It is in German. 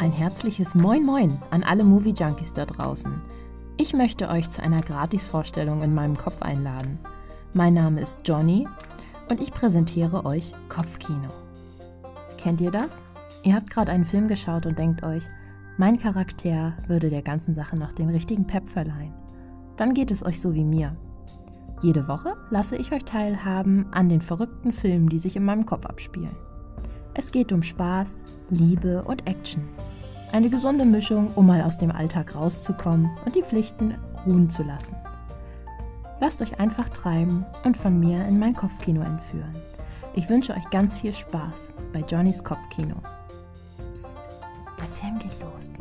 Ein herzliches Moin Moin an alle Movie Junkies da draußen. Ich möchte euch zu einer Gratis-Vorstellung in meinem Kopf einladen. Mein Name ist Johnny und ich präsentiere euch Kopfkino. Kennt ihr das? Ihr habt gerade einen Film geschaut und denkt euch, mein Charakter würde der ganzen Sache noch den richtigen Pep verleihen. Dann geht es euch so wie mir. Jede Woche lasse ich euch teilhaben an den verrückten Filmen, die sich in meinem Kopf abspielen. Es geht um Spaß, Liebe und Action. Eine gesunde Mischung, um mal aus dem Alltag rauszukommen und die Pflichten ruhen zu lassen. Lasst euch einfach treiben und von mir in mein Kopfkino entführen. Ich wünsche euch ganz viel Spaß bei Johnnys Kopfkino. Psst, der Film geht los.